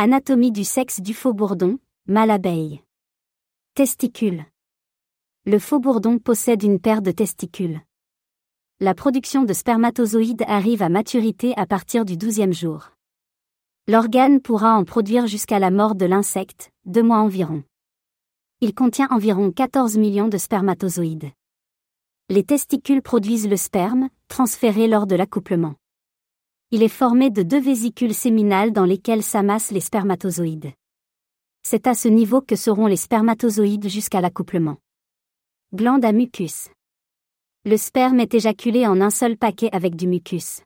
Anatomie du sexe du faux bourdon, mâle abeille. Testicules. Le faux bourdon possède une paire de testicules. La production de spermatozoïdes arrive à maturité à partir du douzième jour. L'organe pourra en produire jusqu'à la mort de l'insecte, deux mois environ. Il contient environ 14 millions de spermatozoïdes. Les testicules produisent le sperme, transféré lors de l'accouplement. Il est formé de deux vésicules séminales dans lesquelles s'amassent les spermatozoïdes. C'est à ce niveau que seront les spermatozoïdes jusqu'à l'accouplement. Glande à mucus. Le sperme est éjaculé en un seul paquet avec du mucus.